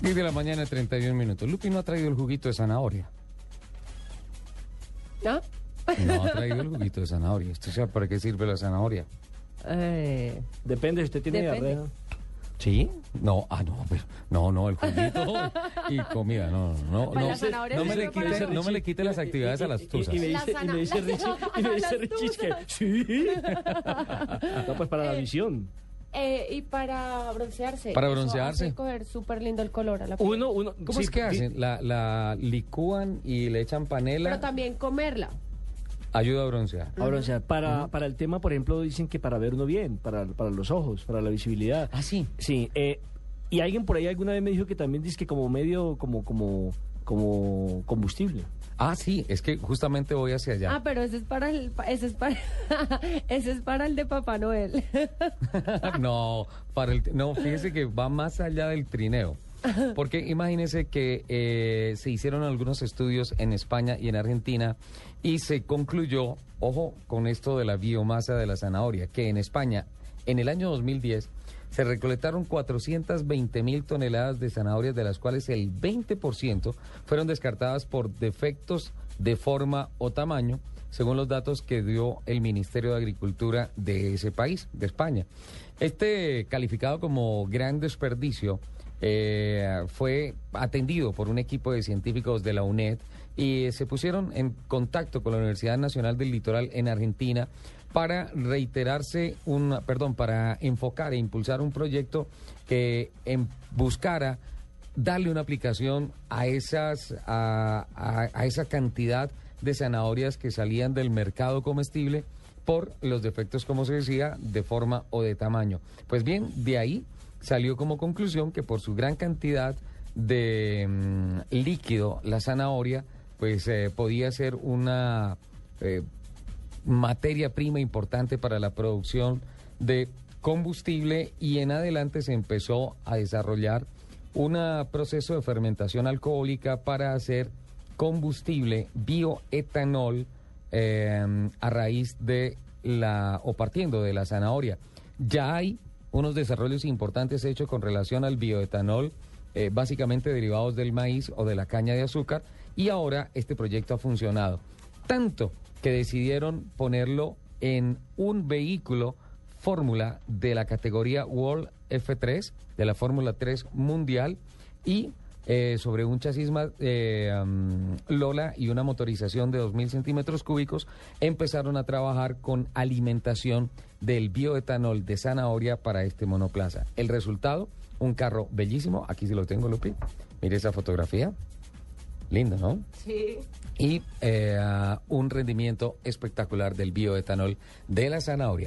Diez de la mañana, 31 minutos. Lupi no ha traído el juguito de zanahoria. ¿No? No ha traído el juguito de zanahoria. ¿Usted sabe para qué sirve la zanahoria? Eh, Depende si usted tiene Depende. diarrea. ¿Sí? No, ah, no, pero, no, no, el juguito y comida, no, no, no. No, no me le quite, eso. no me le quite las actividades a las Y- y- tuzas. Y, me dice, y me dice Richie, y me dice Richie que sí. No, pues para la visión. Eh, y para broncearse. Para Eso broncearse. hace coger súper lindo el color a la piel. Uno, uno. ¿Cómo sí, es que hacen? La, la licúan y le echan panela, Pero también comerla. ayuda a broncear. A broncear. Para, para el tema, por ejemplo, dicen que para ver uno bien, para, para los ojos, para la visibilidad. Ah, sí. Sí, eh, y alguien por ahí alguna vez me dijo que también dice que como medio, como, como, como combustible. Ah, sí, es que justamente voy hacia allá. Ah, pero ese es para el, ese es para, ese es para el de Papá Noel. no, para el, no, fíjese que va más allá del trineo. Porque imagínese que eh, se hicieron algunos estudios en España y en Argentina y se concluyó, ojo, con esto de la biomasa de la zanahoria, que en España, en el año 2010, se recolectaron 420 mil toneladas de zanahorias, de las cuales el 20% fueron descartadas por defectos de forma o tamaño, según los datos que dio el Ministerio de Agricultura de ese país, de España. Este calificado como gran desperdicio eh, fue atendido por un equipo de científicos de la UNED y se pusieron en contacto con la Universidad Nacional del Litoral en Argentina para reiterarse un, perdón, para enfocar e impulsar un proyecto que em, buscara darle una aplicación a esas a- a esa cantidad de zanahorias que salían del mercado comestible por los defectos, como se decía, de forma o de tamaño. Pues bien, de ahí salió como conclusión que por su gran cantidad de mm, líquido, la zanahoria, pues eh, podía ser una eh, materia prima importante para la producción de combustible y en adelante se empezó a desarrollar un proceso de fermentación alcohólica para hacer combustible bioetanol eh, a raíz de la o partiendo de la zanahoria. Ya hay unos desarrollos importantes hechos con relación al bioetanol, eh, básicamente derivados del maíz o de la caña de azúcar, y ahora este proyecto ha funcionado. Tanto que decidieron ponerlo en un vehículo fórmula de la categoría World F3, de la Fórmula 3 Mundial, y eh, sobre un chasis eh, Lola y una motorización de 2.000 centímetros cúbicos, empezaron a trabajar con alimentación del bioetanol de zanahoria para este monoplaza. El resultado, un carro bellísimo, aquí sí lo tengo, Lupi, mire esa fotografía, lindo, ¿no? Sí. y eh, un rendimiento espectacular del bioetanol de la zanahoria.